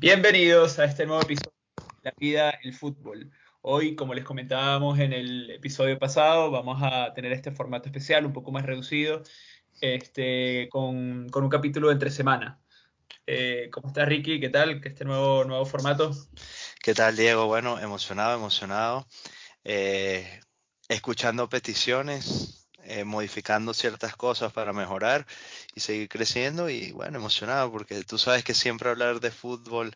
Bienvenidos a este nuevo episodio de La vida, el fútbol. Hoy, como les comentábamos en el episodio pasado, vamos a tener este formato especial, un poco más reducido, este, con, con un capítulo de entre semana. Eh, ¿Cómo estás, Ricky? ¿Qué tal? ¿Este nuevo, nuevo formato? ¿Qué tal, Diego? Bueno, emocionado, emocionado. Eh, escuchando peticiones, eh, modificando ciertas cosas para mejorar y seguir creciendo y bueno, emocionado porque tú sabes que siempre hablar de fútbol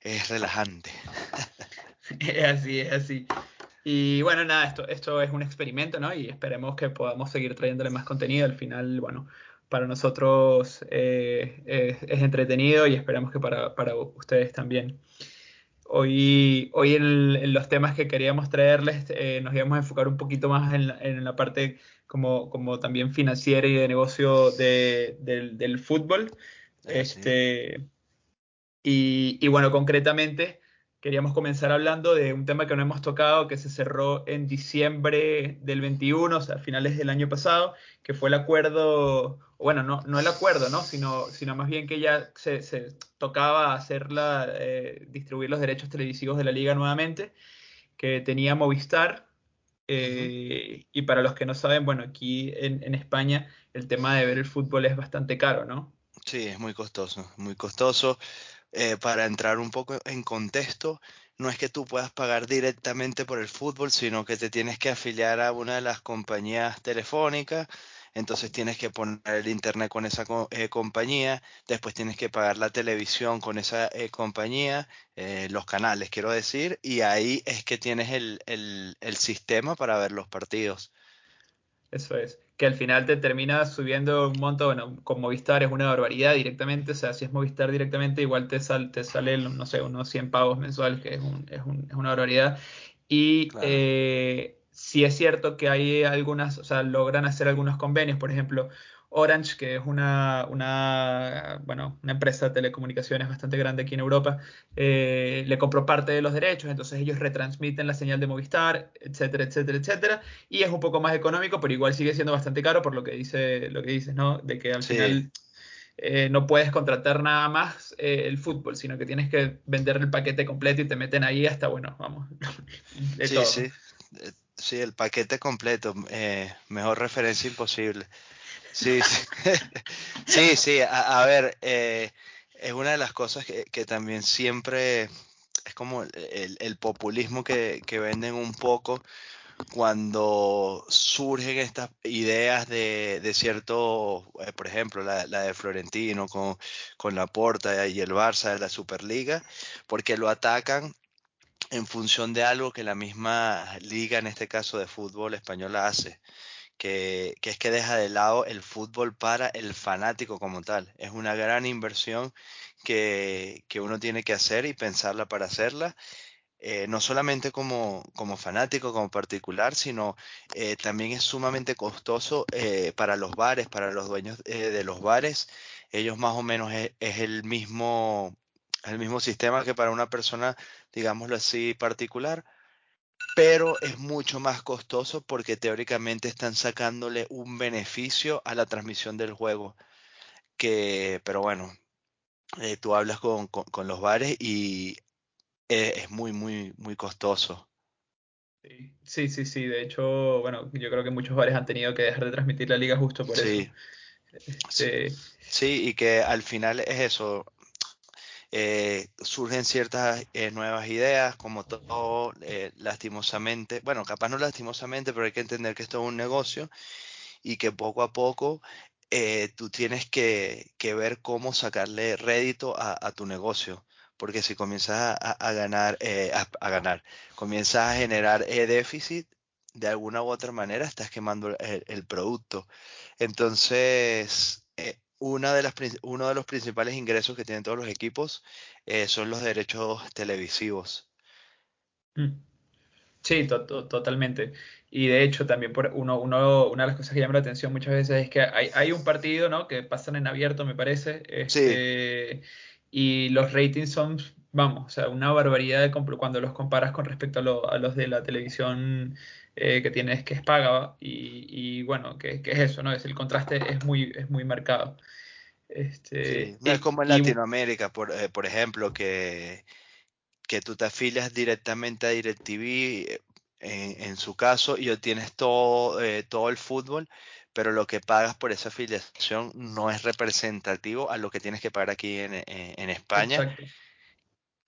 es relajante. Es así, es así. Y bueno, nada, esto, esto es un experimento, ¿no? Y esperemos que podamos seguir trayéndole más contenido. Al final, bueno, para nosotros eh, es, entretenido y esperamos que para, para ustedes también. Hoy, hoy en, los temas que queríamos traerles eh, nos íbamos a enfocar un poquito más en en la parte como, como, también financiera y de negocio de, del, del, fútbol. Este, y, y, bueno, concretamente queríamos comenzar hablando de un tema que no hemos tocado, que se cerró en diciembre del 21, o sea, a finales del año pasado, que fue el acuerdo, bueno, no, no el acuerdo, ¿no? Sino, sino más bien que ya se, se tocaba hacerla, eh, distribuir los derechos televisivos de la liga nuevamente, que tenía Movistar. Eh, uh -huh. Y para los que no saben, bueno, aquí en, en España el tema de ver el fútbol es bastante caro, ¿no? Sí, es muy costoso, muy costoso. Eh, para entrar un poco en contexto, no es que tú puedas pagar directamente por el fútbol, sino que te tienes que afiliar a una de las compañías telefónicas, entonces tienes que poner el internet con esa eh, compañía, después tienes que pagar la televisión con esa eh, compañía, eh, los canales quiero decir, y ahí es que tienes el, el, el sistema para ver los partidos. Eso es. Que al final te termina subiendo un monto, bueno, con Movistar es una barbaridad directamente, o sea, si es Movistar directamente, igual te, sal, te sale, no sé, unos 100 pagos mensuales, que es, un, es, un, es una barbaridad. Y claro. eh, sí es cierto que hay algunas, o sea, logran hacer algunos convenios, por ejemplo, Orange, que es una, una, bueno, una empresa de telecomunicaciones bastante grande aquí en Europa, eh, le compró parte de los derechos, entonces ellos retransmiten la señal de Movistar, etcétera, etcétera, etcétera, y es un poco más económico, pero igual sigue siendo bastante caro por lo que dice, lo que dices, ¿no? De que al sí. final eh, no puedes contratar nada más eh, el fútbol, sino que tienes que vender el paquete completo y te meten ahí hasta, bueno, vamos, de sí, todo. Sí. Sí, el paquete completo, eh, mejor referencia imposible. Sí, sí, sí, sí a, a, ver, eh, es una de las cosas que, que también siempre es como el, el populismo que, que, venden un poco cuando surgen estas ideas de, de cierto, eh, por ejemplo, la, la, de Florentino con, con la Porta y el Barça de la Superliga, porque lo atacan en función de algo que la misma liga, en este caso de fútbol española, hace, que, que, es que deja de lado el fútbol para el fanático como tal. Es una gran inversión que, que uno tiene que hacer y pensarla para hacerla. Eh, no solamente como, como, fanático, como particular, sino eh, también es sumamente costoso eh, para los bares, para los dueños de los bares. Ellos más o menos es el mismo el mismo sistema que para una persona, digámoslo así, particular, pero es mucho más costoso porque teóricamente están sacándole un beneficio a la transmisión del juego. Que, pero bueno, eh, tú hablas con, con, con, los bares y eh, es muy, muy, muy costoso. Sí, sí, sí. De hecho, bueno, yo creo que muchos bares han tenido que dejar de transmitir la liga justo por sí. eso. Este... Sí. sí, y que al final es eso eh, surgen ciertas eh, nuevas ideas, como todo, eh, lastimosamente, bueno, capaz no lastimosamente, pero hay que entender que esto es un negocio y que poco a poco tú tienes que, ver cómo sacarle rédito a, tu negocio. Porque si comienzas a, ganar, a, ganar, comienzas a generar déficit, de alguna u otra manera estás quemando el, el producto. Entonces, eh, una de las, uno de los principales ingresos que tienen todos los equipos eh, son los derechos televisivos. Mm. Sí, to to totalmente. Y de hecho, también por uno, uno, una de las cosas que llama la atención muchas veces es que hay, hay un partido ¿no? que pasan en abierto, me parece, este, sí. y los ratings son, vamos, o sea, una barbaridad de cuando los comparas con respecto a, lo, a los de la televisión eh, que tienes que es paga y, y bueno, que, que, es eso, ¿no? Es el contraste es muy, es muy marcado. Este, no es como en Latinoamérica, por, eh, por ejemplo, que, que tú te afilias directamente a DirecTV, eh, en, en su caso, y obtienes todo, eh, todo el fútbol, pero lo que pagas por esa afiliación no es representativo a lo que tienes que pagar aquí en, en España. Exacto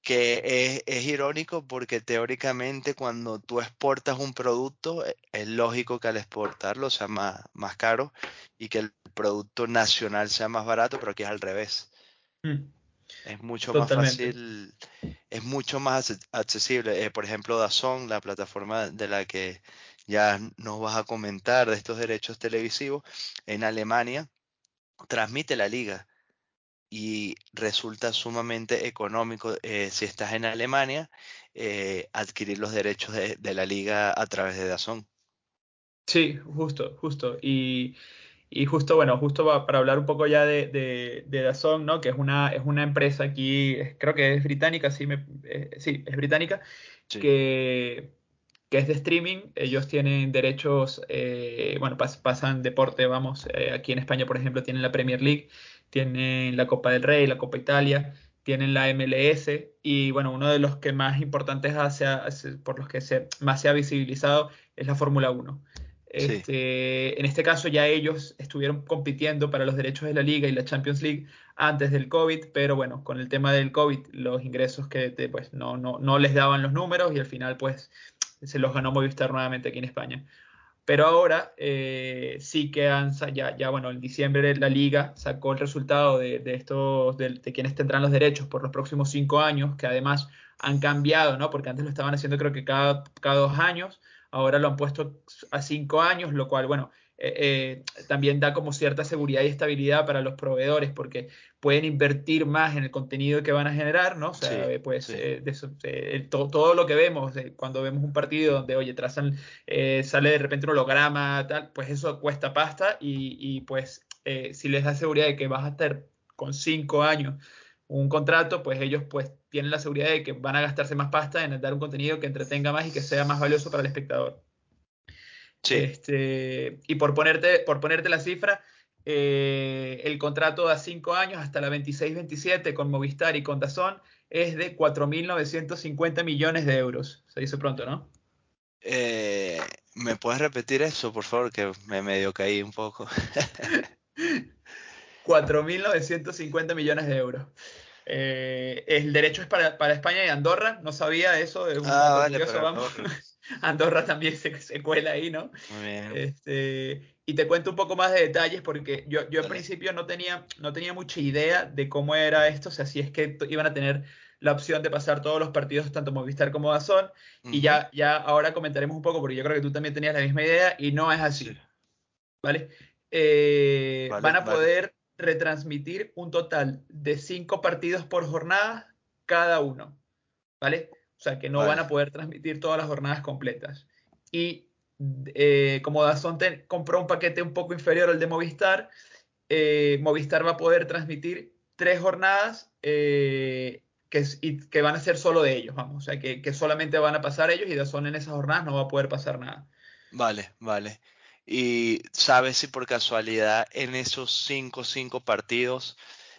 que es, irónico porque teóricamente cuando tú exportas un producto, e, es lógico que al exportarlo sea más, más caro y que el producto nacional sea más barato, pero aquí es al revés. Mm. Es mucho más fácil, es mucho más accesible. Eh, por ejemplo, Dazón, la plataforma de la que ya nos vas a comentar de estos derechos televisivos, en Alemania transmite la liga y resulta sumamente económico eh, si estás en Alemania eh, adquirir los derechos de, la liga a través de Dazón. Sí, justo, justo. Y, y justo, bueno, justo para hablar un poco ya de, de, de, Dazón, ¿no? Que es una, es una empresa aquí, creo que es británica, sí, me, eh, sí es británica, que que es de streaming. Ellos tienen derechos, bueno, pasan deporte, vamos, aquí en España, por ejemplo, tienen la Premier League, tienen la Copa del Rey, la Copa Italia, tienen la MLS y bueno, uno de los que más importantes hace, por los que se, más se ha visibilizado es la Fórmula 1. Este, En este caso ya ellos estuvieron compitiendo para los derechos de la liga y la Champions League antes del COVID, pero bueno, con el tema del COVID los ingresos que pues no, no, no les daban los números y al final pues se los ganó Movistar nuevamente aquí en España. Pero ahora eh, sí que han, ya, ya, bueno, en diciembre la liga sacó el resultado de, estos, de, quienes tendrán los derechos por los próximos cinco años, que además han cambiado, ¿no? Porque antes lo estaban haciendo creo que cada, cada dos años, ahora lo han puesto a cinco años, lo cual, bueno, eh, eh, también da como cierta seguridad y estabilidad para los proveedores porque pueden invertir más en el contenido que van a generar, ¿no? O sea, eh, pues todo, lo que vemos cuando vemos un partido donde, oye, trazan, sale de repente un holograma, tal, pues eso cuesta pasta y, y pues si les da seguridad de que vas a estar con cinco años un contrato, pues ellos pues tienen la seguridad de que van a gastarse más pasta en dar un contenido que entretenga más y que sea más valioso para el espectador. Este, y por ponerte, por ponerte la cifra, eh, el contrato da cinco años hasta la 26-27 con Movistar y con Dazón es de 4.950 millones de euros. Se dice pronto, ¿no? Eh, ¿Me puedes repetir eso, por favor? Que me medio caí un poco. 4.950 millones de euros. Eh, el derecho es para, España y Andorra, no sabía eso, es un ah, vale, vamos. Andorra también se, cuela ahí, ¿no? Muy bien. Este, y te cuento un poco más de detalles porque yo, yo al principio no tenía, no tenía mucha idea de cómo era esto, o sea, si es que iban a tener la opción de pasar todos los partidos, tanto Movistar como Dazón, y ya, ya ahora comentaremos un poco porque yo creo que tú también tenías la misma idea y no es así. ¿Vale? Eh, van a poder retransmitir un total de cinco partidos por jornada cada uno. ¿Vale? O sea, que no van a poder transmitir todas las jornadas completas. Y eh, como Dazón compró un paquete un poco inferior al de Movistar, eh, Movistar va a poder transmitir tres jornadas eh, que, que, van a ser solo de ellos, vamos. O sea, que, que, solamente van a pasar ellos y Dazón en esas jornadas no va a poder pasar nada. Vale, vale. ¿Y sabes si por casualidad en esos cinco, cinco partidos,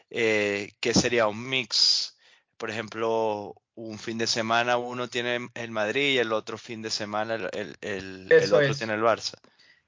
que sería un mix? Por ejemplo, un fin de semana uno tiene el Madrid y el otro fin de semana el, el, otro tiene el Barça.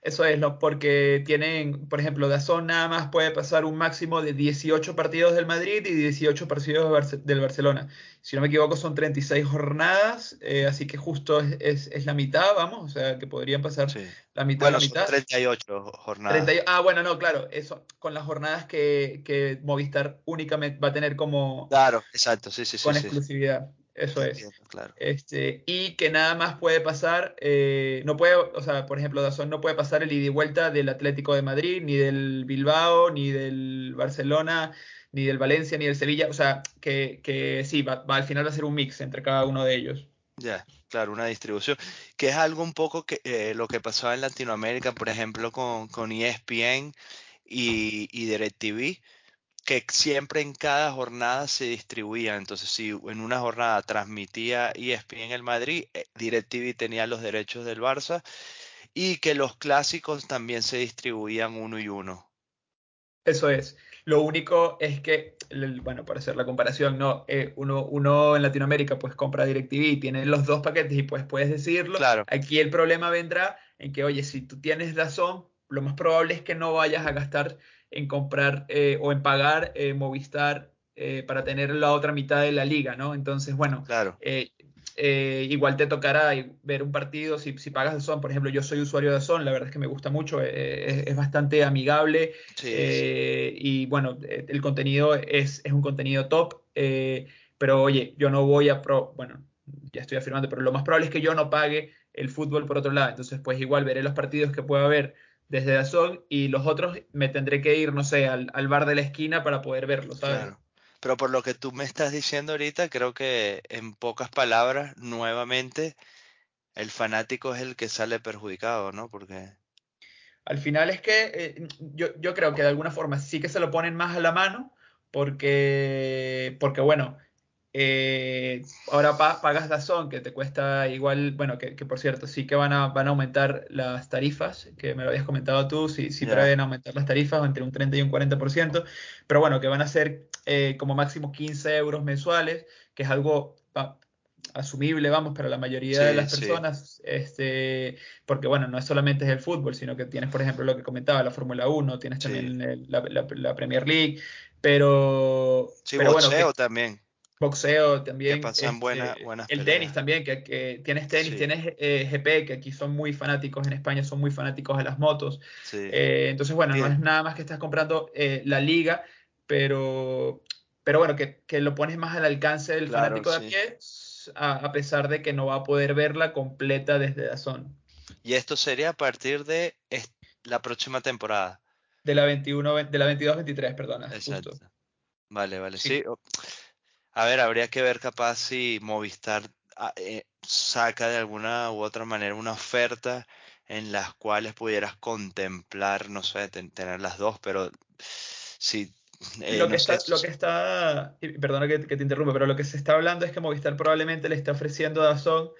Eso es, ¿no? porque tienen, por ejemplo, Dazón nada más puede pasar un máximo de 18 partidos del Madrid y 18 partidos del Barcelona. Si no me equivoco, son 36 jornadas, eh, así que justo es, es, la mitad, vamos, o sea, que podrían pasar la mitad bueno, la mitad. Son 38 jornadas. ah, bueno, no, claro, eso, con las jornadas que, que, Movistar únicamente va a tener como... Claro, exacto, sí, sí, sí. Con exclusividad. Eso es. Este, y que nada más puede pasar, eh, no puede, o sea, por ejemplo, Dazón no puede pasar el ida y vuelta del Atlético de Madrid, ni del Bilbao, ni del Barcelona, ni del Valencia, ni del Sevilla. O sea, que, que sí, va, al final va a ser un mix entre cada uno de ellos. Ya, claro, una distribución. Que es algo un poco que eh, lo que pasaba en Latinoamérica, por ejemplo, con, con ESPN y, y DirecTV que siempre en cada jornada se distribuía. Entonces, si en una jornada transmitía ESPN el Madrid, eh, DirecTV tenía los derechos del Barça y que los clásicos también se distribuían uno y uno. Eso es. Lo único es que, bueno, para hacer la comparación, no, eh, uno, uno en Latinoamérica pues compra DirecTV y tiene los dos paquetes y pues puedes decirlo. Claro. Aquí el problema vendrá en que, oye, si tú tienes razón, lo más probable es que no vayas a gastar en comprar eh, o en pagar eh, Movistar eh, para tener la otra mitad de la liga, ¿no? Entonces, bueno, claro. igual te tocará ver un partido si, si pagas de Son. Por ejemplo, yo soy usuario de Son, la verdad es que me gusta mucho, es, bastante amigable y bueno, el contenido es, es un contenido top, pero oye, yo no voy a, pro, bueno, ya estoy afirmando, pero lo más probable es que yo no pague el fútbol por otro lado. Entonces, pues igual veré los partidos que pueda haber desde Dazón y los otros me tendré que ir, no sé, al, bar de la esquina para poder verlo, ¿sabes? Claro. Pero por lo que tú me estás diciendo ahorita, creo que en pocas palabras, nuevamente, el fanático es el que sale perjudicado, ¿no? Porque... Al final es que eh, yo, yo creo que de alguna forma sí que se lo ponen más a la mano, porque, porque bueno, eh, ahora pagas Dazón, que te cuesta igual, bueno, que, por cierto, sí que van a, van a aumentar las tarifas, que me lo habías comentado tú, sí, sí prevén aumentar las tarifas entre un 30 y un 40%, pero bueno, que van a ser eh, como máximo 15 euros mensuales, que es algo asumible, vamos, para la mayoría de las personas, este, porque bueno, no es solamente es el fútbol, sino que tienes, por ejemplo, lo que comentaba, la Fórmula 1, tienes también la, Premier League, pero... Sí, pero bueno, también boxeo también. Que pasan buenas, este, El tenis también, que, tienes tenis, tienes eh, GP, que aquí son muy fanáticos, en España son muy fanáticos de las motos. Eh, entonces, bueno, no es nada más que estás comprando eh, la liga, pero, pero bueno, que, lo pones más al alcance del fanático de a pie, a, pesar de que no va a poder verla completa desde Dazón. Y esto sería a partir de la próxima temporada. De la 21, de la 22-23, perdona. Exacto. Vale, vale. sí a ver, habría que ver capaz si Movistar ah, eh, saca de alguna u otra manera una oferta en las cuales pudieras contemplar, no sé, tener las dos, pero si... Eh, lo, que está, lo que está, perdona que, te interrumpa, pero lo que se está hablando es que Movistar probablemente le está ofreciendo a Dazón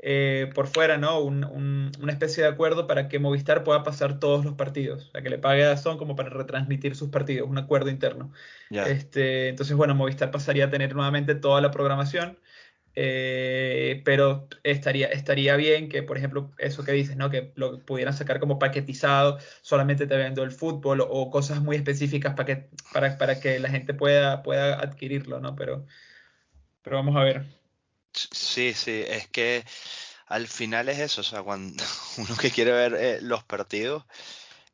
eh, por fuera, ¿no? una especie de acuerdo para que Movistar pueda pasar todos los partidos, o sea, que le pague a Dazón como para retransmitir sus partidos, un acuerdo interno. Este, entonces, bueno, Movistar pasaría a tener nuevamente toda la programación, eh, pero estaría, estaría bien que, por ejemplo, eso que dices, ¿no? Que lo pudieran sacar como paquetizado, solamente te vendo el fútbol o, cosas muy específicas para que, para, para que la gente pueda, pueda adquirirlo, ¿no? Pero, pero vamos a ver. Sí, sí, es que al final es eso, o sea, cuando uno que quiere ver eh, los partidos,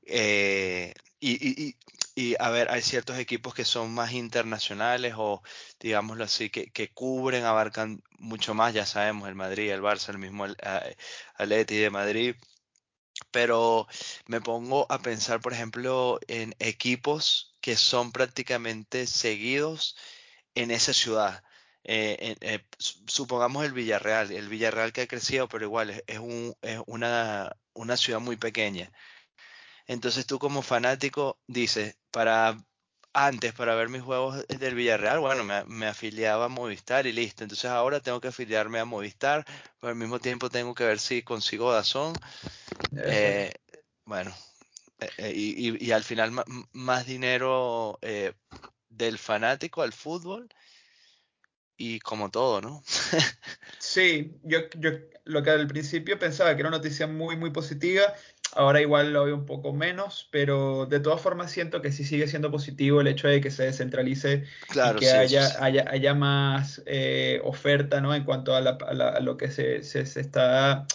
eh, y, a ver, hay ciertos equipos que son más internacionales o, digámoslo así, que, cubren, abarcan mucho más, ya sabemos, el Madrid, el Barça, el mismo Atleti de Madrid, pero me pongo a pensar, por ejemplo, en equipos que son prácticamente seguidos en esa ciudad. Eh, eh, supongamos el Villarreal, el Villarreal que ha crecido, pero igual es, un, es una, una, ciudad muy pequeña. Entonces tú como fanático dices, para antes, para ver mis juegos del Villarreal, bueno, me, afiliaba a Movistar y listo. Entonces ahora tengo que afiliarme a Movistar, pero al mismo tiempo tengo que ver si consigo Dazón. Eh, bueno, y, y, al final más dinero del fanático al fútbol y como todo, ¿no? sí, yo, yo lo que al principio pensaba que era una noticia muy, muy positiva, ahora igual lo veo un poco menos, pero de todas formas siento que sí sigue siendo positivo el hecho de que se descentralice y que haya, Haya, haya, más eh, oferta, ¿no? En cuanto a, lo que se, se, está...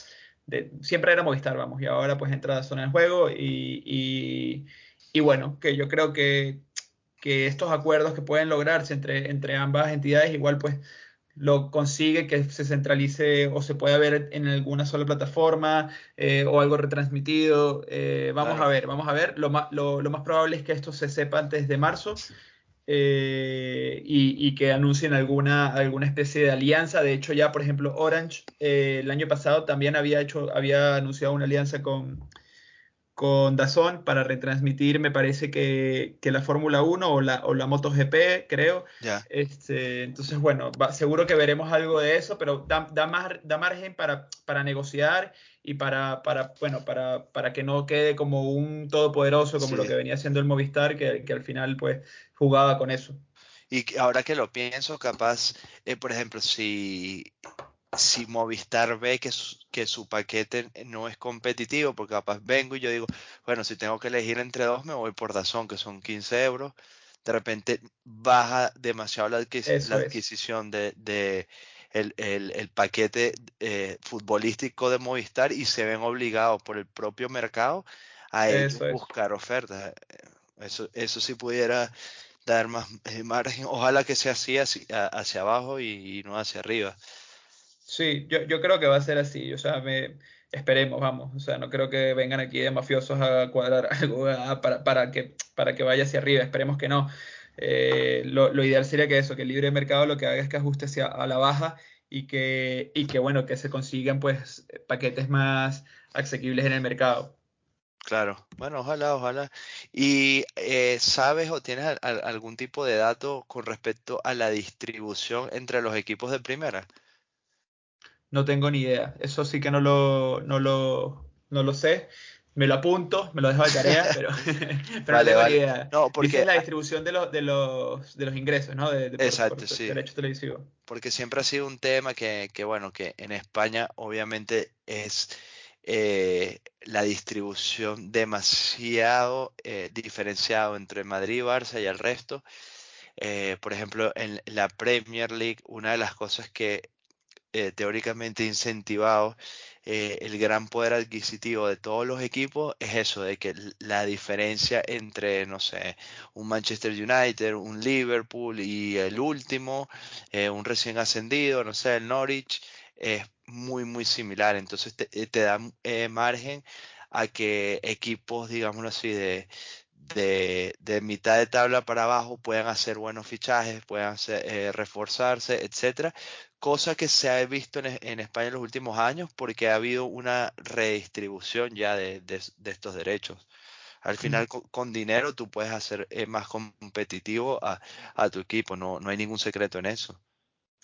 De, siempre era Movistar, vamos, y ahora pues entra zona de juego y, y, y bueno, que yo creo que que estos acuerdos que pueden lograrse entre, entre ambas entidades igual pues lo consigue que se centralice o se pueda ver en alguna sola plataforma eh, o algo retransmitido. Eh, vamos a ver, vamos a ver. Lo más, lo, más, probable es que esto se sepa antes de marzo eh, y, que anuncien alguna, alguna especie de alianza. De hecho, ya, por ejemplo, Orange el año pasado también había, hecho, había anunciado una alianza con, con Dazón para retransmitir, me parece que, la Fórmula 1 o la, o la MotoGP, creo. Este, entonces, bueno, seguro que veremos algo de eso, pero da, más, da margen para, para negociar y para, para, bueno, para, para que no quede como un todopoderoso como lo que venía haciendo el Movistar, que, al final pues jugaba con eso. Y ahora que lo pienso, capaz, eh, por ejemplo, si si Movistar ve que su, que su paquete no es competitivo, porque capaz vengo y yo digo, bueno, si tengo que elegir entre dos, me voy por Dazón, que son 15 euros, de repente baja demasiado la, adquisición de, el, paquete eh, futbolístico de Movistar y se ven obligados por el propio mercado a buscar ofertas. Eso, eso sí pudiera dar más eh, margen. Ojalá que sea así hacia, hacia abajo y no hacia arriba. Sí, yo, yo creo que va a ser así, o sea, me, esperemos, vamos, o sea, no creo que vengan aquí de mafiosos a cuadrar algo para, para, que, para que vaya hacia arriba, esperemos que no. Eh, lo, ideal sería que eso, que el libre mercado lo que haga es que ajuste hacia a la baja y que, y que, bueno, que se consigan pues paquetes más asequibles en el mercado. Claro, bueno, ojalá, ojalá. ¿Y eh, sabes o tienes algún tipo de dato con respecto a la distribución entre los equipos de primera? No tengo ni idea. Eso sí que no lo, no lo, no lo sé. Me lo apunto, me lo dejo de tarea, pero, pero no tengo ni idea. No, porque es la distribución de, los, de, los, de los ingresos, ¿no? De, exacto, sí. Derecho televisivo. Porque siempre ha sido un tema que, que bueno, que en España obviamente es eh, la distribución demasiado eh, diferenciado entre Madrid, Barça y el resto. Eh, por ejemplo, en la Premier League, una de las cosas que eh, teóricamente incentivado eh, el gran poder adquisitivo de todos los equipos es eso, de que la diferencia entre, no sé, un Manchester United, un Liverpool y el último, eh, un recién ascendido, no sé, el Norwich, es muy, muy similar. Entonces te, te da margen a que equipos, digámoslo así, de, de, de, mitad de tabla para abajo puedan hacer buenos fichajes, puedan reforzarse, etcétera, cosa que se ha visto en, España en los últimos años porque ha habido una redistribución ya de, estos derechos. Al final, con, dinero tú puedes hacer eh, más competitivo a, tu equipo, no, no hay ningún secreto en eso.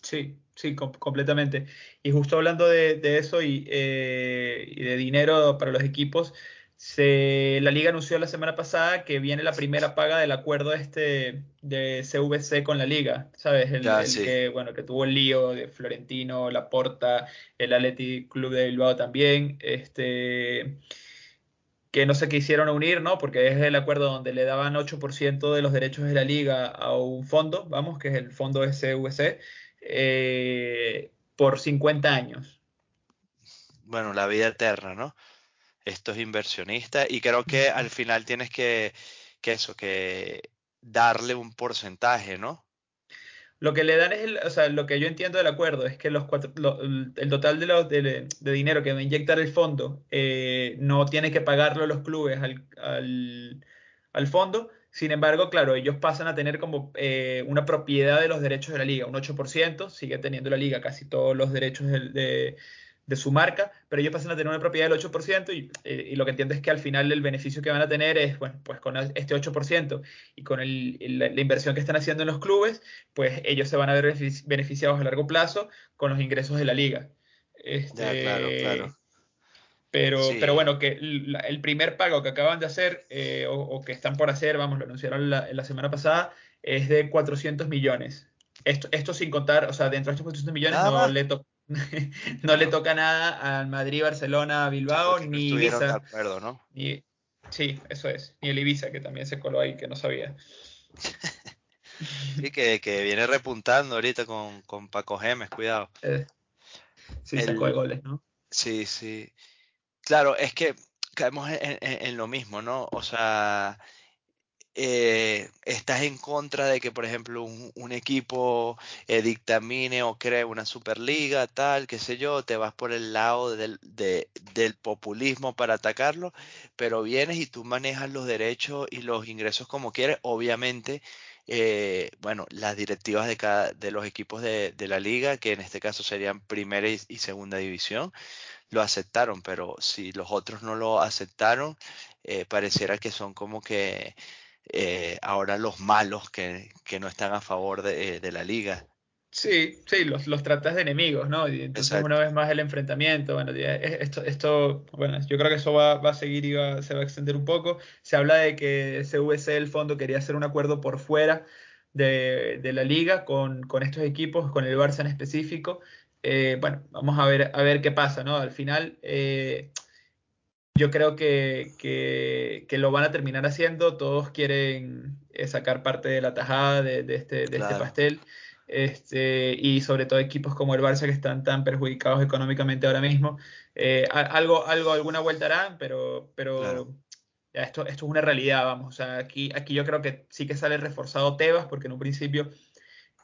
Sí, sí, completamente. Y justo hablando de, eso y, eh, y, de dinero para los equipos, se, la liga anunció la semana pasada que viene la primera paga del acuerdo este de CVC con la liga, ¿sabes? El, que, bueno, que tuvo el lío de Florentino, Laporta, el Athletic Club de Bilbao también, este que no se quisieron unir, ¿no? Porque es el acuerdo donde le daban 8% de los derechos de la liga a un fondo, vamos, que es el fondo SVC, eh, por 50 años. Bueno, la vida eterna, ¿no? Estos inversionistas y creo que al final tienes que, que eso, que darle un porcentaje, ¿no? Lo que le dan es, el, o sea, lo que yo entiendo del acuerdo es que los cuatro, el total de, los, de, dinero que va a inyectar el fondo eh, no tiene que pagarlo los clubes al, al, al, fondo. Sin embargo, claro, ellos pasan a tener como eh, una propiedad de los derechos de la liga, un 8%, sigue teniendo la liga casi todos los derechos de de su marca, pero ellos pasan a tener una propiedad del 8% eh, y, lo que entiendo es que al final el beneficio que van a tener es, bueno, pues con este 8% y con la, inversión que están haciendo en los clubes, pues ellos se van a ver beneficiados a largo plazo con los ingresos de la liga. Este, claro, claro. Pero, pero bueno, que el primer pago que acaban de hacer eh, o, que están por hacer, vamos, lo anunciaron la, la semana pasada, es de 400 millones. Esto, esto sin contar, o sea, dentro de estos 400 millones no le, toca no le toca nada al Madrid, Barcelona, Bilbao, ni Ibiza. ¿no? sí, eso es. Ni el Ibiza, que también se coló ahí, que no sabía. sí, que, viene repuntando ahorita con, con Paco Gemes, cuidado. Eh, sí, sacó de goles, ¿no? Sí, sí. Claro, es que caemos en, lo mismo, ¿no? O sea, eh, estás en contra de que, por ejemplo, un, equipo eh, dictamine o cree una superliga, tal, qué sé yo, te vas por el lado del, del populismo para atacarlo, pero vienes y tú manejas los derechos y los ingresos como quieres, obviamente eh, bueno, las directivas de cada de los equipos de, la liga, que en este caso serían primera y, segunda división, lo aceptaron, pero si los otros no lo aceptaron, eh, pareciera que son como que eh, ahora los malos que, no están a favor de, la liga. Sí, sí, los, los tratas de enemigos, ¿no? Y entonces una vez más el enfrentamiento, bueno, esto, esto, bueno, yo creo que eso va, a seguir y se va a extender un poco. Se habla de que CVC, el fondo, quería hacer un acuerdo por fuera de, la liga con, estos equipos, con el Barça en específico. Eh, bueno, vamos a ver, a ver qué pasa, ¿no? Al final, eh, yo creo que, que, lo van a terminar haciendo. Todos quieren eh, sacar parte de la tajada de, este, de este pastel. Este, y sobre todo equipos como el Barça que están tan perjudicados económicamente ahora mismo. Eh, algo, algo, alguna vuelta harán, pero, pero ya esto, esto es una realidad, vamos. O sea, aquí, aquí yo creo que sí que sale reforzado Tebas, porque en un principio,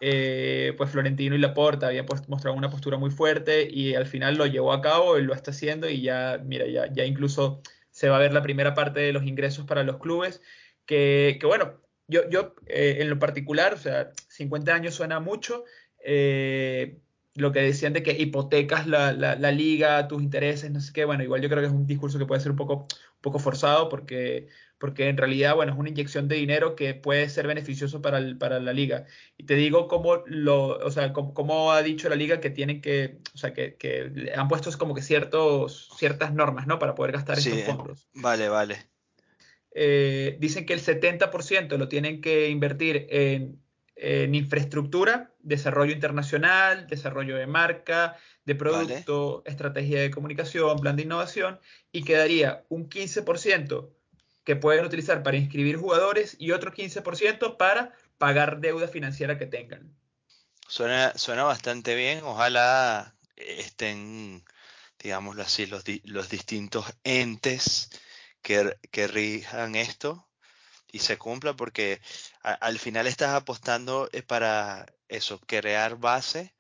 eh, pues Florentino y Laporta habían mostrado una postura muy fuerte y al final lo llevó a cabo, él lo está haciendo y ya, mira, ya, ya incluso se va a ver la primera parte de los ingresos para los clubes, que, que bueno, yo, yo eh, en lo particular, o sea, 50 años suena mucho. Eh, lo que decían de que hipotecas la, la, liga, tus intereses, no sé qué, bueno, igual yo creo que es un discurso que puede ser un poco, un poco forzado porque, porque en realidad, bueno, es una inyección de dinero que puede ser beneficioso para, para la liga. Y te digo cómo lo, o sea, cómo, ha dicho la liga que tienen que, o sea, que, que han puesto como que ciertos, ciertas normas, ¿no? Para poder gastar estos fondos. Vale, vale. Eh, dicen que el 70% lo tienen que invertir en, infraestructura, desarrollo internacional, desarrollo de marca, de producto, estrategia de comunicación, plan de innovación, y quedaría un 15% que pueden utilizar para inscribir jugadores y otro 15% para pagar deuda financiera que tengan. Suena, suena bastante bien, ojalá estén, digámoslo así, los, los distintos entes que, rijan esto y se cumpla porque al final estás apostando eh, para eso, crear base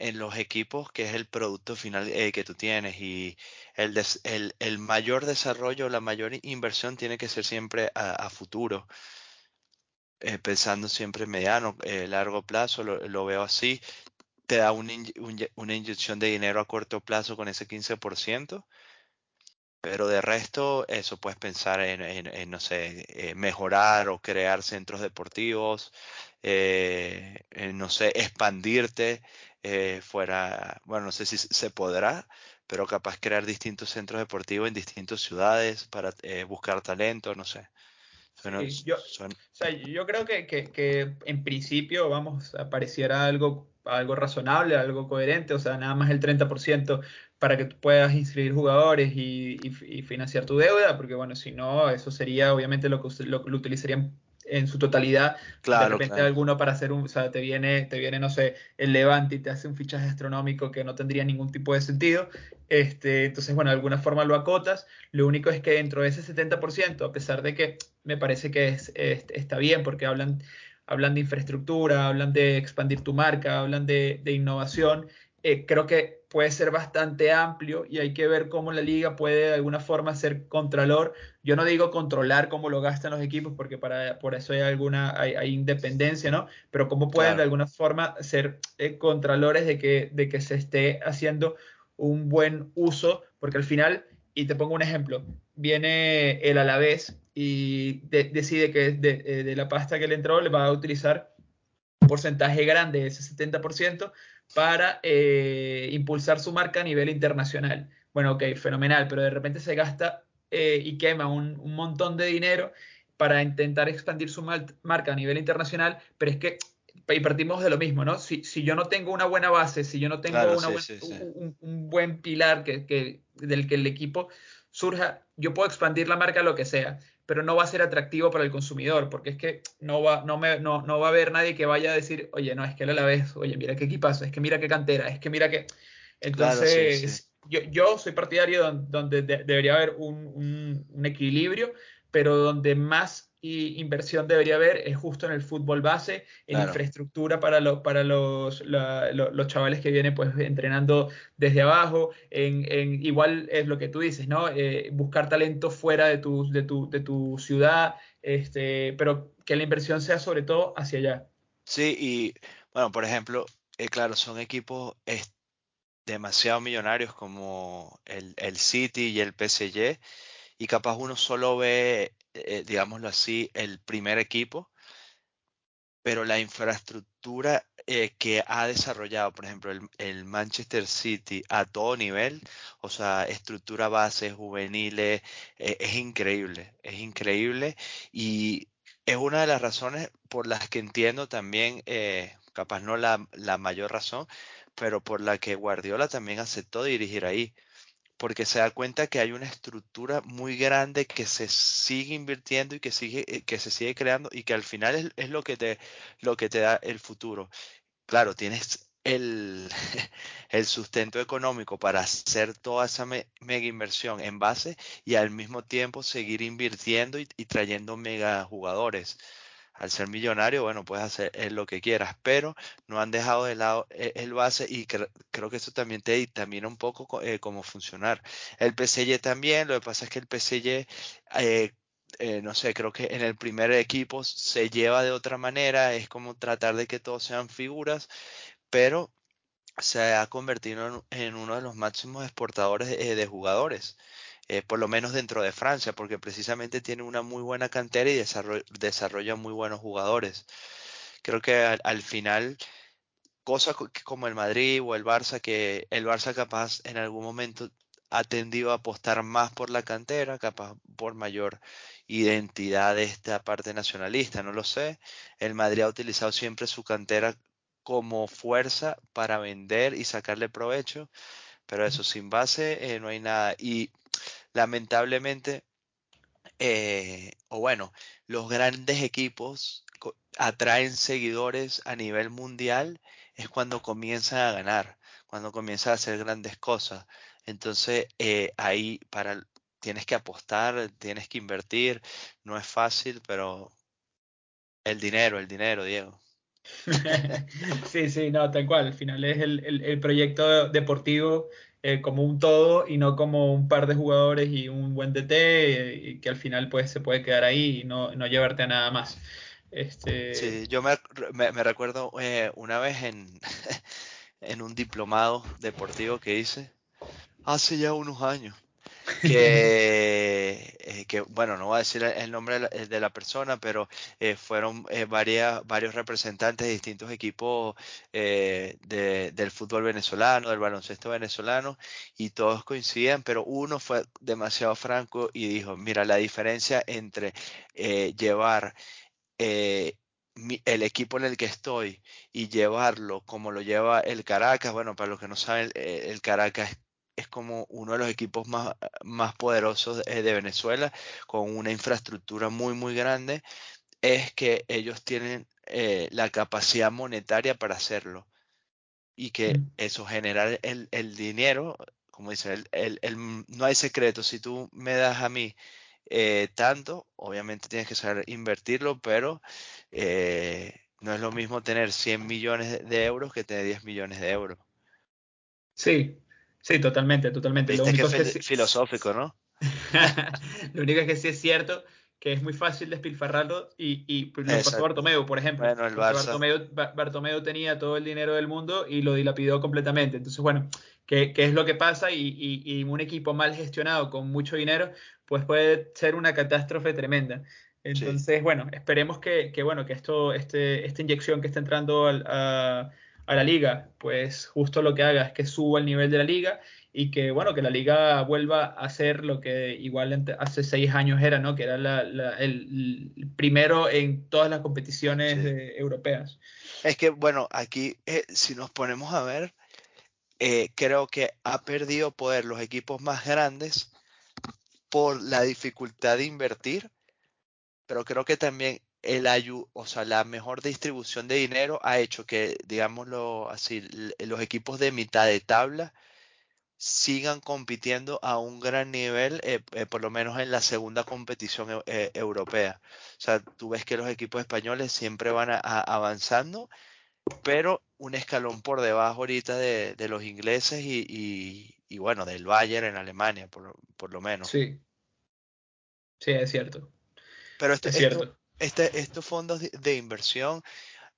en los equipos, que es el producto final eh, que tú tienes. Y el, el, mayor desarrollo, la mayor inversión tiene que ser siempre a, futuro, eh, pensando siempre en mediano, largo plazo, lo, veo así. Te da una, una inyección de dinero a corto plazo con ese 15%, pero de resto, eso puedes pensar en, no sé, eh, mejorar o crear centros deportivos, eh, no sé, expandirte eh, fuera, bueno, no sé si se podrá, pero capaz crear distintos centros deportivos en distintas ciudades para buscar talento, no sé. yo, yo, creo que, que, en principio, vamos, pareciera algo, algo razonable, algo coherente, o sea, nada más el 30% para que tú puedas inscribir jugadores y, financiar tu deuda, porque bueno, si no, eso sería obviamente lo que lo, utilizarían en su totalidad. Claro, de repente alguno para hacer un, o sea, te viene, te viene, no sé, el Levante y te hace un fichaje astronómico que no tendría ningún tipo de sentido. Este, entonces, bueno, de alguna forma lo acotas. Lo único es que dentro de ese 70%, a pesar de que me parece que es, está bien, porque hablan, hablan de infraestructura, hablan de expandir tu marca, hablan de, de innovación, eh, creo que puede ser bastante amplio y hay que ver cómo la liga puede de alguna forma ser contralor. Yo no digo controlar cómo lo gastan los equipos, porque para, por eso hay alguna hay, independencia, ¿no? Pero cómo pueden de alguna forma ser eh, contralores de que, de que se esté haciendo un buen uso, porque al final, y te pongo un ejemplo, viene el Alavés y decide que de, eh, de la pasta que le entró le va a utilizar un porcentaje grande, ese 70%, para eh, impulsar su marca a nivel internacional. Bueno, ok, fenomenal, pero de repente se gasta eh, y quema un, montón de dinero para intentar expandir su marca a nivel internacional, pero es que y partimos de lo mismo, ¿no? Si, yo no tengo una buena base, si yo no tengo Un, buen pilar que, del que el equipo surja, yo puedo expandir la marca a lo que sea, pero no va a ser atractivo para el consumidor, porque es que no va, no, me, no, no va a haber nadie que vaya a decir, oye, no, es que a la vez, oye, mira qué equipazo, es que mira qué cantera, es que mira qué... Entonces, Yo, yo, soy partidario donde, debería haber un, un, equilibrio, pero donde más y inversión debería haber es justo en el fútbol base, en infraestructura para, los para los, los chavales que vienen pues entrenando desde abajo, en, igual es lo que tú dices, ¿no? Eh, buscar talento fuera de tu, de tu, de tu ciudad, este, pero que la inversión sea sobre todo hacia allá. Sí, y bueno, por ejemplo, eh, claro, son equipos demasiado millonarios como el, el City y el PSG, y capaz uno solo ve, eh, digámoslo así, el primer equipo, pero la infraestructura eh, que ha desarrollado, por ejemplo, el, Manchester City a todo nivel, o sea, estructura base, juveniles, eh, es increíble, es increíble. Y es una de las razones por las que entiendo también, eh, capaz no la, la mayor razón, pero por la que Guardiola también aceptó dirigir ahí porque se da cuenta que hay una estructura muy grande que se sigue invirtiendo y que sigue eh, que se sigue creando y que al final es, lo que te lo que te da el futuro. Claro, tienes el, el sustento económico para hacer toda esa mega inversión en base y al mismo tiempo seguir invirtiendo y, y trayendo mega jugadores al ser millonario, bueno, puedes hacer lo que quieras, pero no han dejado de lado eh, el base y creo que eso también te dictamina un poco eh, cómo funcionar. El PSG también, lo que pasa es que el PSG, eh, no sé, creo que en el primer equipo se lleva de otra manera, es como tratar de que todos sean figuras, pero se ha convertido en, uno de los máximos exportadores de jugadores. Eh, por lo menos dentro de Francia, porque precisamente tiene una muy buena cantera y desarrolla, muy buenos jugadores. Creo que al, final, cosas como el Madrid o el Barça, que el Barça capaz en algún momento ha tendido a apostar más por la cantera, capaz por mayor identidad de esta parte nacionalista, no lo sé. El Madrid ha utilizado siempre su cantera como fuerza para vender y sacarle provecho, pero eso sin base eh, no hay nada. Y lamentablemente, eh, o bueno, los grandes equipos atraen seguidores a nivel mundial es cuando comienzan a ganar, cuando comienzan a hacer grandes cosas. Entonces, eh, ahí para tienes que apostar, tienes que invertir, no es fácil, pero el dinero, el dinero, Diego. sí, sí, no, tal cual. Al final es el, el proyecto deportivo eh, como un todo y no como un par de jugadores y un buen DT eh, y que al final pues se puede quedar ahí y no, no llevarte a nada más. Este... Sí, yo me, me, recuerdo eh, una vez en, en un diplomado deportivo que hice hace ya unos años que, eh, que, bueno, no voy a decir el nombre de la, persona, pero eh, fueron eh, varios representantes de distintos equipos del fútbol venezolano, del baloncesto venezolano, y todos coincidían, pero uno fue demasiado franco y dijo, mira, la diferencia entre llevar el equipo en el que estoy y llevarlo como lo lleva el Caracas, bueno, para los que no saben, el Caracas es como uno de los equipos más, más poderosos de, Venezuela, con una infraestructura muy, muy grande, es que ellos tienen eh, la capacidad monetaria para hacerlo. Y que mm. eso genera el, el dinero, como dice, el, el, no hay secreto. Si tú me das a mí eh, tanto, obviamente tienes que saber invertirlo, pero eh, no es lo mismo tener 100 millones de euros que tener 10 millones de euros. Sí, Sí, totalmente, totalmente. Lo único que es filosófico, ¿no? lo único es que sí es cierto que es muy fácil despilfarrarlo y, y lo pasó Bartomeu, por ejemplo. Bueno, el Bartomeu, tenía todo el dinero del mundo y lo dilapidó completamente. Entonces, bueno, ¿qué, qué es lo que pasa? Y, y, un equipo mal gestionado con mucho dinero, pues puede ser una catástrofe tremenda. Entonces, bueno, esperemos que, que, bueno, que esto, este, esta inyección que está entrando al, a a la liga, pues justo lo que haga es que suba el nivel de la liga y que, bueno, que la liga vuelva a ser lo que igual hace seis años era, ¿no? Que era el, primero en todas las competiciones europeas. Es que, bueno, aquí, eh, si nos ponemos a ver, eh, creo que ha perdido poder los equipos más grandes por la dificultad de invertir, pero creo que también el o sea, la mejor distribución de dinero ha hecho que, digámoslo así, los equipos de mitad de tabla sigan compitiendo a un gran nivel, eh, eh, por lo menos en la segunda competición eh, europea. O sea, tú ves que los equipos españoles siempre van avanzando, pero un escalón por debajo ahorita de, los ingleses y, y, bueno, del Bayern en Alemania, por, por lo menos. Sí, sí, es cierto. pero este, estos fondos de, inversión,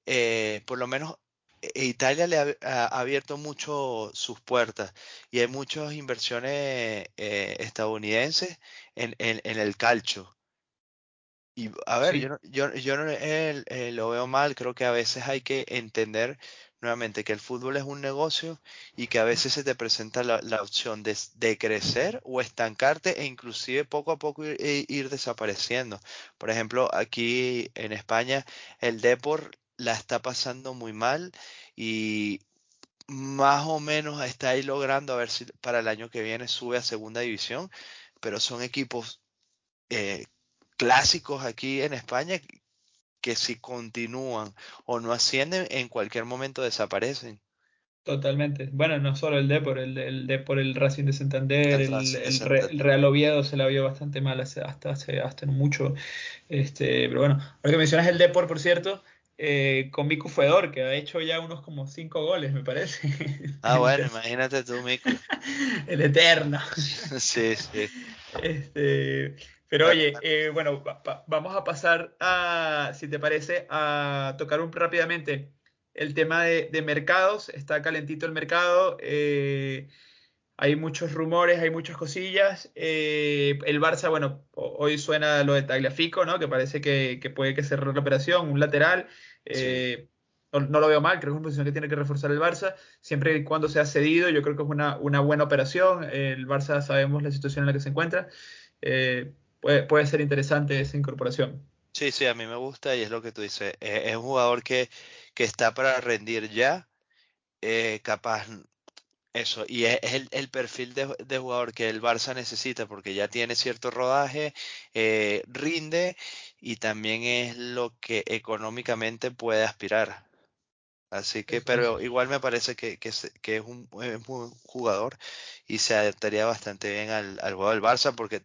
eh, por lo menos e, Italia le ha, abierto mucho sus puertas y hay muchas inversiones eh, estadounidenses en, el calcio. Y a ver, yo, yo, yo no eh, lo veo mal, creo que a veces hay que entender nuevamente que el fútbol es un negocio y que a veces se te presenta la, opción de, crecer o estancarte e inclusive poco a poco ir, e ir, desapareciendo. Por ejemplo, aquí en España el Depor la está pasando muy mal y más o menos está ahí logrando a ver si para el año que viene sube a segunda división, pero son equipos eh, clásicos aquí en España que si continúan o no ascienden, en cualquier momento desaparecen. Totalmente. Bueno, no solo el Depor, el, el por el Racing de Santander, el, Real Oviedo se la vio bastante mal hasta hace hasta mucho. Este, pero bueno, ahora que mencionas el Depor, por cierto, eh, con Miku Fedor, que ha hecho ya unos como cinco goles, me parece. Ah, bueno, imagínate tú, Miku. el eterno. sí, sí. Este, pero oye, eh, bueno, vamos a pasar a, si te parece, a tocar un, rápidamente el tema de, mercados. Está calentito el mercado. Eh, hay muchos rumores, hay muchas cosillas. Eh, el Barça, bueno, hoy suena lo de Tagliafico, ¿no? Que parece que, puede que cerrar la operación, un lateral. no, lo veo mal, creo que es una posición que tiene que reforzar el Barça, siempre y cuando sea cedido, yo creo que es una, una buena operación. El Barça sabemos la situación en la que se encuentra puede, ser interesante esa incorporación. Sí, sí, a mí me gusta y es lo que tú dices. Es, un jugador que, está para rendir ya, eh, capaz, eso, y es, el, perfil de, jugador que el Barça necesita porque ya tiene cierto rodaje, eh, rinde y también es lo que económicamente puede aspirar. Así que, pero igual me parece que, es, un, jugador y se adaptaría bastante bien al, al juego del Barça porque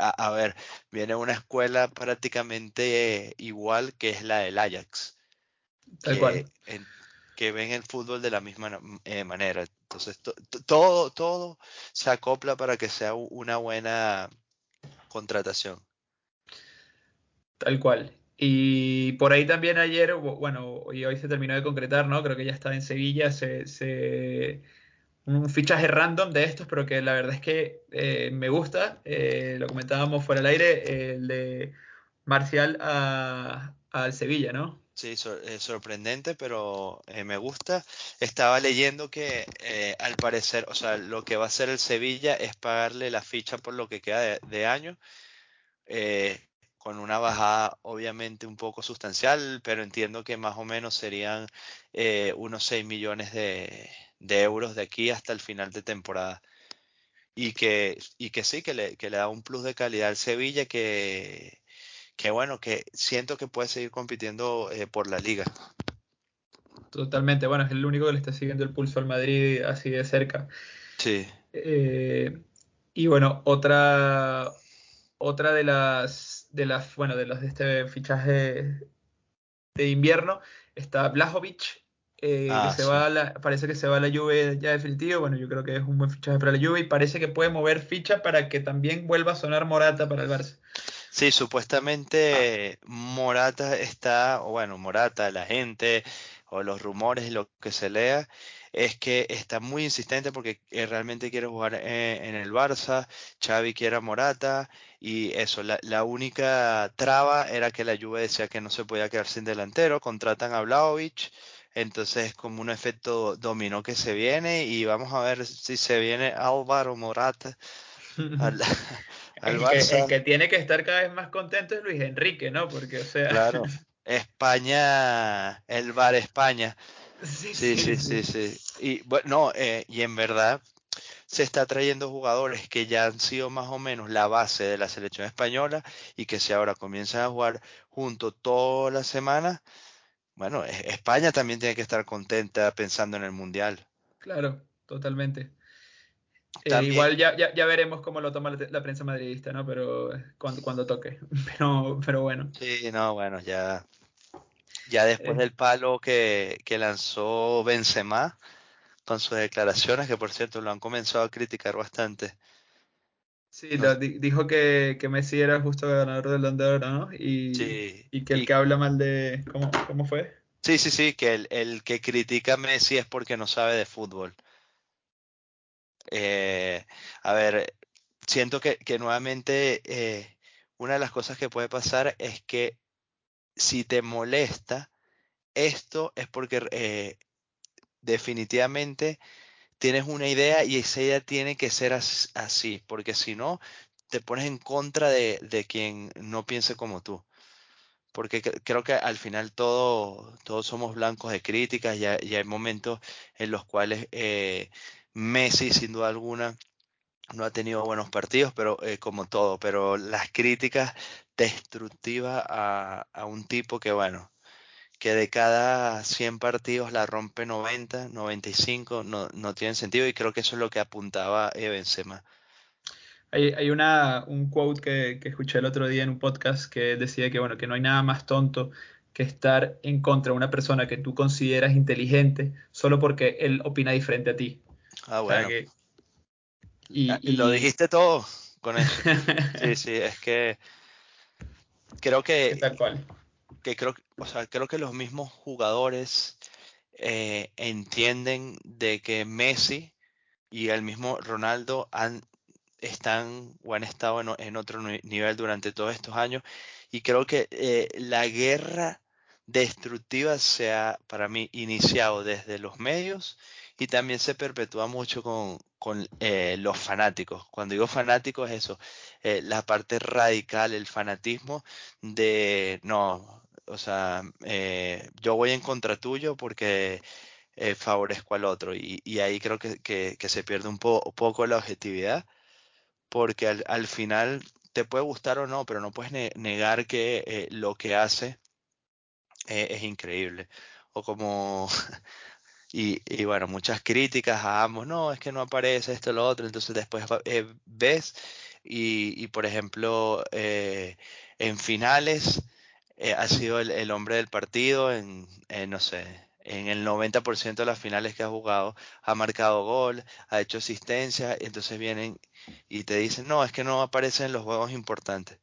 a, ver, viene una escuela prácticamente igual que es la del Ajax. Tal que, cual. que ven el fútbol de la misma eh, manera. Entonces, todo, todo se acopla para que sea una buena contratación. Tal cual. Y por ahí también ayer, bueno, y hoy se terminó de concretar, ¿no? Creo que ya está en Sevilla, se, se un fichaje random de estos, pero que la verdad es que eh, me gusta. Eh, lo comentábamos fuera del aire, el de Marcial al Sevilla, ¿no? Sí, eh, sorprendente, pero me gusta. Estaba leyendo que al parecer, o sea, lo que va a hacer el Sevilla es pagarle la ficha por lo que queda de, año, con una bajada obviamente un poco sustancial, pero entiendo que más o menos serían unos 6 millones de, de euros de aquí hasta el final de temporada. Y que, y que sí, que le, que le da un plus de calidad al Sevilla que, que bueno, que siento que puede seguir compitiendo eh, por la liga. Totalmente, bueno, es el único que le está siguiendo el pulso al Madrid así de cerca. Sí. Eh, y bueno, otra, otra de las, de las, bueno, de los de este fichaje de invierno está Blajovic, eh, ah, se va parece que se va a la Juve ya definitivo. Bueno, yo creo que es un buen fichaje para la Juve y parece que puede mover ficha para que también vuelva a sonar Morata para el Barça. Sí, supuestamente Morata está, o bueno, Morata, la gente, o los rumores, lo que se lea, es que está muy insistente porque eh, realmente quiere jugar eh, en, el Barça, Xavi quiere a Morata, y eso, la, la, única traba era que la Juve decía que no se podía quedar sin delantero, contratan a Vlaovic, entonces es como un efecto dominó que se viene y vamos a ver si se viene Álvaro Morata al, el, Que, tiene que estar cada vez más contento es Luis Enrique, ¿no? Porque, o sea. Claro. España, el bar España. Sí, sí, sí, sí. Y bueno, eh, y en verdad se está trayendo jugadores que ya han sido más o menos la base de la selección española y que si ahora comienzan a jugar junto toda la semana, bueno, e-, España también tiene que estar contenta pensando en el Mundial. Claro, totalmente. Eh, igual ya, ya, veremos cómo lo toma la, prensa madridista, ¿no? Pero eh, cuando, cuando toque. Pero, pero bueno. Sí, no, bueno, ya, ya después eh. del palo que, que lanzó Benzema con sus declaraciones, que por cierto lo han comenzado a criticar bastante. Sí, dijo que, que, Messi era justo ganador del Under, ¿no? Y, y que el que habla mal de... ¿Cómo, cómo fue? Sí, sí, sí, que el, el, que critica a Messi es porque no sabe de fútbol. Eh, a ver, siento que, que nuevamente eh, una de las cosas que puede pasar es que si te molesta, esto es porque eh, definitivamente tienes una idea y esa idea tiene que ser así, porque si no, te pones en contra de, de quien no piense como tú. Porque creo que al final todo, todos somos blancos de críticas y, hay momentos en los cuales eh, Messi, sin duda alguna, no ha tenido buenos partidos, pero eh, como todo, pero las críticas destructivas a, a, un tipo que, bueno, que de cada 100 partidos la rompe 90, 95, no, no tiene sentido y creo que eso es lo que apuntaba Benzema. Hay, hay una, un quote que, que, escuché el otro día en un podcast que decía que, bueno, que no hay nada más tonto que estar en contra de una persona que tú consideras inteligente solo porque él opina diferente a ti. Ah, bueno. y, ah, y, lo dijiste todo con eso. sí, sí, es que creo que... Tal cual que creo, o sea, creo que los mismos jugadores eh, entienden de que Messi y el mismo Ronaldo han, están o han estado en, otro nivel durante todos estos años y creo que eh, la guerra destructiva se ha para mí iniciado desde los medios y también se perpetúa mucho con, con eh, los fanáticos. Cuando digo fanáticos es eso, la parte radical, el fanatismo de no, o sea, eh, yo voy en contra tuyo porque eh, favorezco al otro. Y, ahí creo que, se pierde un poco la objetividad, porque al, final te puede gustar o no, pero no puedes negar que eh, lo que hace es increíble. O como, y, y, bueno, muchas críticas a ambos, no, es que no aparece esto, lo otro, entonces después ves y, y, por ejemplo, en finales eh, ha sido el, hombre del partido en, no sé, en el 90% de las finales que ha jugado, ha marcado gol, ha hecho asistencia, y entonces vienen y te dicen, no, es que no aparece en los juegos importantes.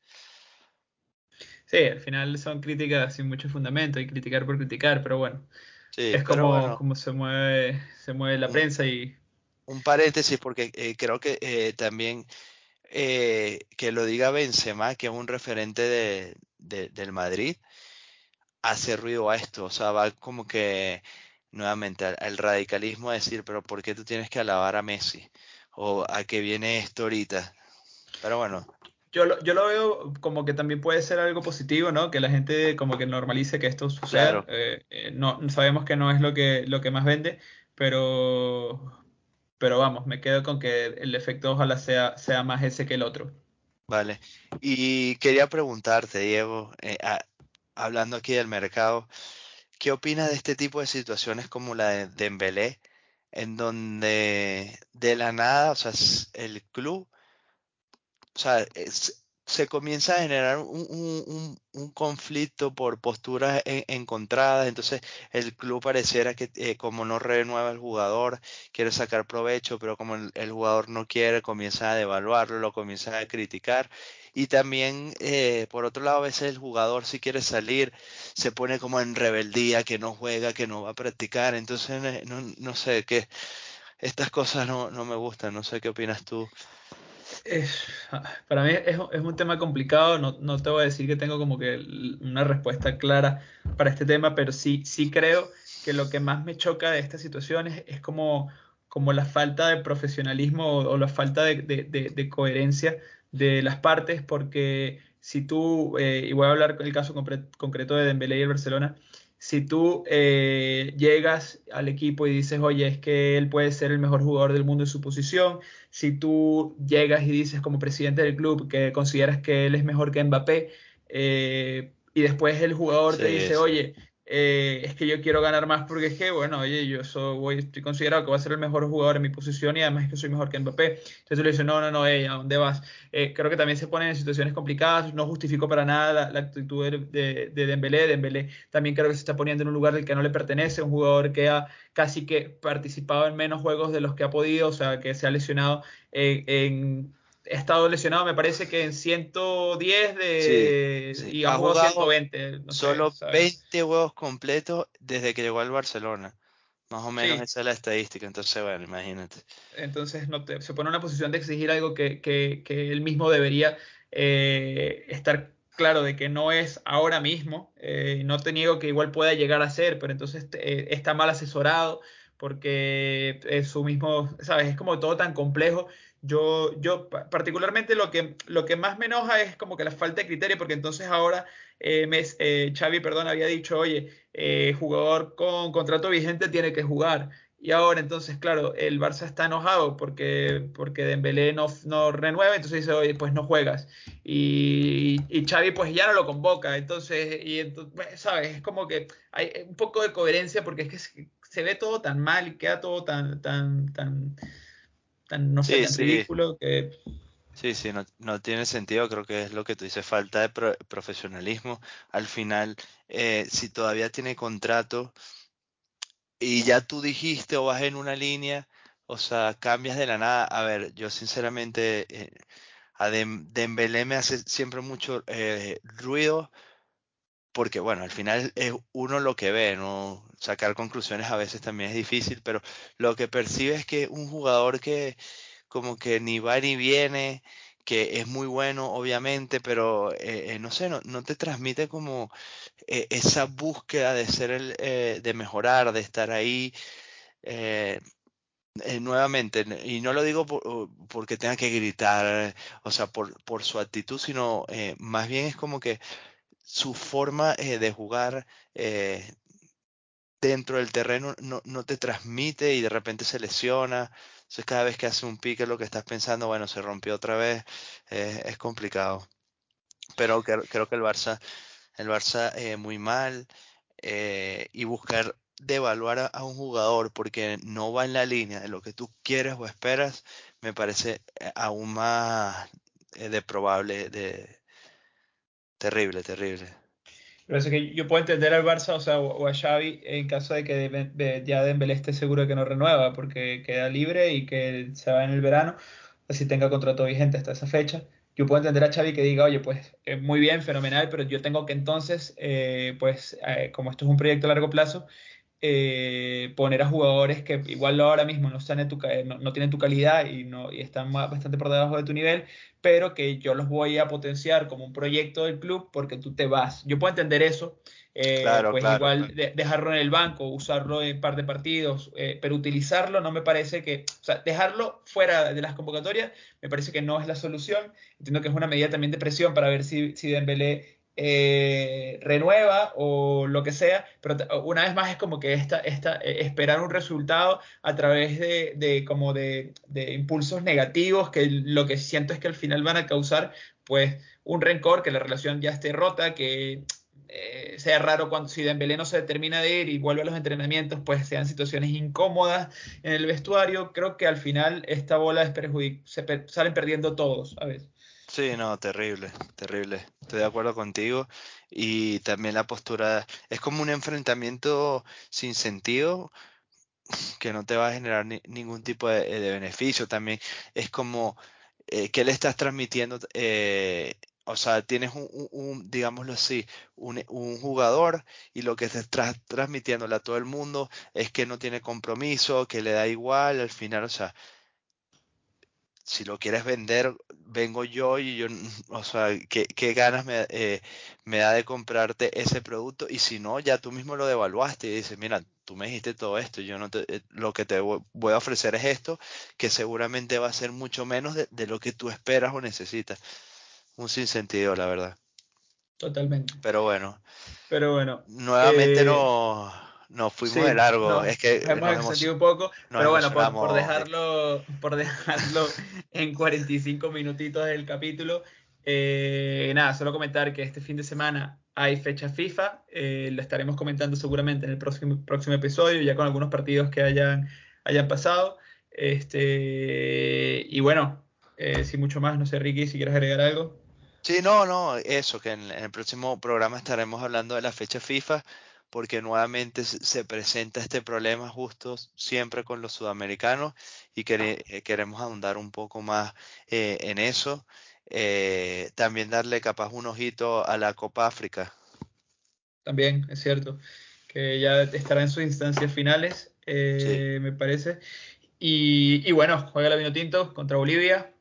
Sí, al final son críticas sin mucho fundamento y criticar por criticar, pero bueno, es como, se mueve, se mueve la prensa y... Un paréntesis, porque eh, creo que eh, también que lo diga Benzema, que es un referente de, del Madrid hace ruido a esto, o sea, va como que nuevamente al, radicalismo a decir, pero ¿por qué tú tienes que alabar a Messi? ¿O a qué viene esto ahorita? Pero bueno. Yo lo, yo lo veo como que también puede ser algo positivo, ¿no? Que la gente como que normalice que esto suceda. Eh, eh, no, sabemos que no es lo que, lo que más vende, pero, pero vamos, me quedo con que el efecto ojalá sea, sea más ese que el otro. Vale. Y quería preguntarte, Diego, eh, hablando aquí del mercado, ¿qué opinas de este tipo de situaciones como la de Dembélé, en donde de la nada, o sea, el club, o sea, es, se comienza a generar un, conflicto por posturas encontradas, entonces el club pareciera que eh, como no renueva el jugador, quiere sacar provecho, pero como el, jugador no quiere, comienza a devaluarlo, lo comienza a criticar. Y también, eh, por otro lado, a veces el jugador si quiere salir, se pone como en rebeldía, que no juega, que no va a practicar, entonces eh, no, no sé, qué estas cosas no, no me gustan, no sé qué opinas tú para mí es, un tema complicado, no, te voy a decir que tengo como que una respuesta clara para este tema, pero sí, sí creo que lo que más me choca de estas situaciones es como, como la falta de profesionalismo o, la falta de, coherencia de las partes, porque si tú, eh, y voy a hablar el caso concreto de Dembélé y el Barcelona, si tú eh, llegas al equipo y dices, oye, es que él puede ser el mejor jugador del mundo en su posición, si tú llegas y dices como presidente del club que consideras que él es mejor que Mbappé, eh, y después el jugador te dice, oye, eh, es que yo quiero ganar más porque es que, bueno, oye, yo soy, estoy considerado que voy a ser el mejor jugador en mi posición y además es que soy mejor que Mbappé. Entonces le dices, no, no, no, ¿a dónde vas? Eh, creo que también se ponen en situaciones complicadas, no justifico para nada la, actitud de, de, de, Dembélé. Dembélé también creo que se está poniendo en un lugar del que no le pertenece, un jugador que ha casi que participado en menos juegos de los que ha podido, o sea, que se ha lesionado en ha estado lesionado, me parece que en 110 de, y ha, jugado, 120. solo 20 juegos completos desde que llegó al Barcelona. Más o menos esa es la estadística, entonces bueno, imagínate. Entonces no se pone en una posición de exigir algo que, que, que él mismo debería eh, estar claro de que no es ahora mismo. Eh, no te niego que igual pueda llegar a ser, pero entonces eh, está mal asesorado porque es su mismo, ¿sabes? Es como todo tan complejo. Yo, yo particularmente lo que, lo que más me enoja es como que la falta de criterio, porque entonces ahora eh, eh Xavi, perdón, había dicho, oye, eh, jugador con contrato vigente tiene que jugar. Y ahora entonces, claro, el Barça está enojado porque, porque Dembélé no, no renueva, entonces dice, oye, pues no juegas. Y, y, Xavi pues ya no lo convoca, entonces, y entonces, ¿sabes? Es como que hay un poco de coherencia porque es que se ve todo tan mal y queda todo tan, tan, tan no sé, tan ridículo que... Sí, sí, no, no, tiene sentido, creo que es lo que tú dices, falta de profesionalismo. Al final, eh, si todavía tiene contrato y ya tú dijiste o vas en una línea, o sea, cambias de la nada. A ver, yo sinceramente, eh, a Dembélé me hace siempre mucho eh, ruido porque bueno, al final es uno lo que ve, ¿no? Sacar conclusiones a veces también es difícil, pero lo que percibe es que un jugador que como que ni va ni viene, que es muy bueno, obviamente, pero eh, eh, no sé, no, te transmite como eh, esa búsqueda de ser el, de mejorar, de estar ahí. nuevamente, y no lo digo porque tenga que gritar, o sea, por, por su actitud, sino más bien es como que su forma de jugar dentro del terreno no, no, te transmite y de repente se lesiona. Entonces cada vez que hace un pique lo que estás pensando, bueno, se rompió otra vez, eh, es complicado. Pero creo, que el Barça, el Barça muy mal y buscar devaluar a, un jugador porque no va en la línea de lo que tú quieres o esperas, me parece aún más de probable de, Terrible, terrible. Es que yo puedo entender al Barça o, sea, o a Xavi en caso de que de, ya Dembélé esté seguro de que no renueva porque queda libre y que se va en el verano, así tenga contrato vigente hasta esa fecha. Yo puedo entender a Xavi que diga, oye, pues eh, muy bien, fenomenal, pero yo tengo que entonces, eh, pues eh, como esto es un proyecto a largo plazo, eh, poner a jugadores que igual ahora mismo no, están en tu, no, no, tienen tu calidad y, no, y están bastante por debajo de tu nivel, pero que yo los voy a potenciar como un proyecto del club porque tú te vas. Yo puedo entender eso. Eh, pues igual dejarlo en el banco, usarlo en par de partidos, eh, pero utilizarlo no me parece que, o sea, dejarlo fuera de las convocatorias me parece que no es la solución. Entiendo que es una medida también de presión para ver si, si Dembélé eh, renueva o lo que sea, pero una vez más es como que esta, esta, eh, esperar un resultado a través de, como de, impulsos negativos que lo que siento es que al final van a causar pues un rencor, que la relación ya esté rota, que eh, sea raro cuando si Dembélé no se termina de ir y vuelve a los entrenamientos, pues sean situaciones incómodas en el vestuario. Creo que al final esta bola es se salen perdiendo todos, a veces. Sí, no, terrible, terrible. Estoy de acuerdo contigo. Y también la postura es como un enfrentamiento sin sentido que no te va a generar ningún tipo de, beneficio. También es como eh, que le estás transmitiendo. Eh, o sea, tienes un, digámoslo así, un, un, jugador y lo que estás transmitiéndole a todo el mundo es que no tiene compromiso, que le da igual, al final, o sea, si lo quieres vender, vengo yo y yo, o sea, qué, qué ganas me, eh, me, da de comprarte ese producto y si no, ya tú mismo lo devaluaste y dices, mira, tú me dijiste todo esto, yo no te, eh, lo que te voy a ofrecer es esto, que seguramente va a ser mucho menos de, de lo que tú esperas o necesitas. Un sinsentido, la verdad. Totalmente. Pero bueno. Pero bueno. Nuevamente eh, no nos fuimos de largo. es que hemos extendido un poco, pero bueno, por, dejarlo, por dejarlo en 45 minutitos del capítulo, eh, nada, solo comentar que este fin de semana hay fecha FIFA, eh, lo estaremos comentando seguramente en el próximo, próximo episodio, ya con algunos partidos que hayan, hayan pasado. Este, y bueno, eh, sin mucho más, no sé, Ricky, si quieres agregar algo. Sí, no, no, eso, que en, en el próximo programa estaremos hablando de la fecha FIFA porque nuevamente se presenta este problema justo siempre con los sudamericanos y eh, queremos ahondar un poco más eh, en eso. Eh, también darle capaz un ojito a la Copa África. También, es cierto, que ya estará en sus instancias finales, me parece. Y, bueno, juega la Tinto contra Bolivia.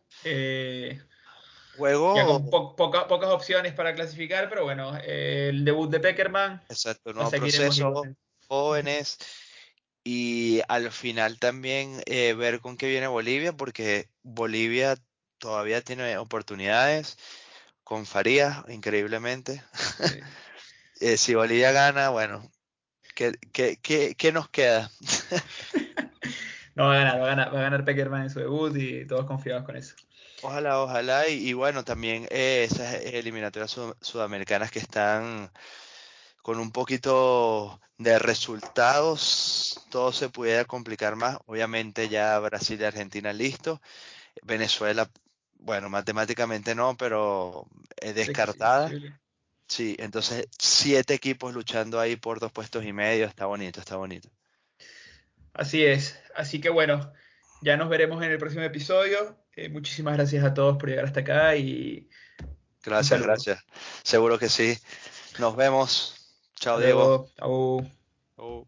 Juego. con pocas opciones para clasificar, pero bueno, el debut de Peckerman. Exacto, nuevo proceso, jóvenes. Y al final también eh, ver con qué viene Bolivia, porque Bolivia todavía tiene oportunidades con Farías, increíblemente. Eh, si Bolivia gana, bueno, ¿qué, qué, qué, qué nos queda? no, va a ganar, va a ganar, va a ganar Peckerman en su debut y todos confiados con eso. Ojalá, ojalá. Y, bueno, también eh, esas eliminatorias sudamericanas que están con un poquito de resultados, todo se pudiera complicar más. Obviamente ya Brasil y Argentina listo. Venezuela, bueno, matemáticamente no, pero es descartada. Sí, entonces siete equipos luchando ahí por dos puestos y medio, está bonito, está bonito. Así es, así que bueno, ya nos veremos en el próximo episodio. Eh, muchísimas gracias a todos por llegar hasta acá y... Gracias, gracias. Seguro que sí. Nos vemos. Chao, Diego. Chao.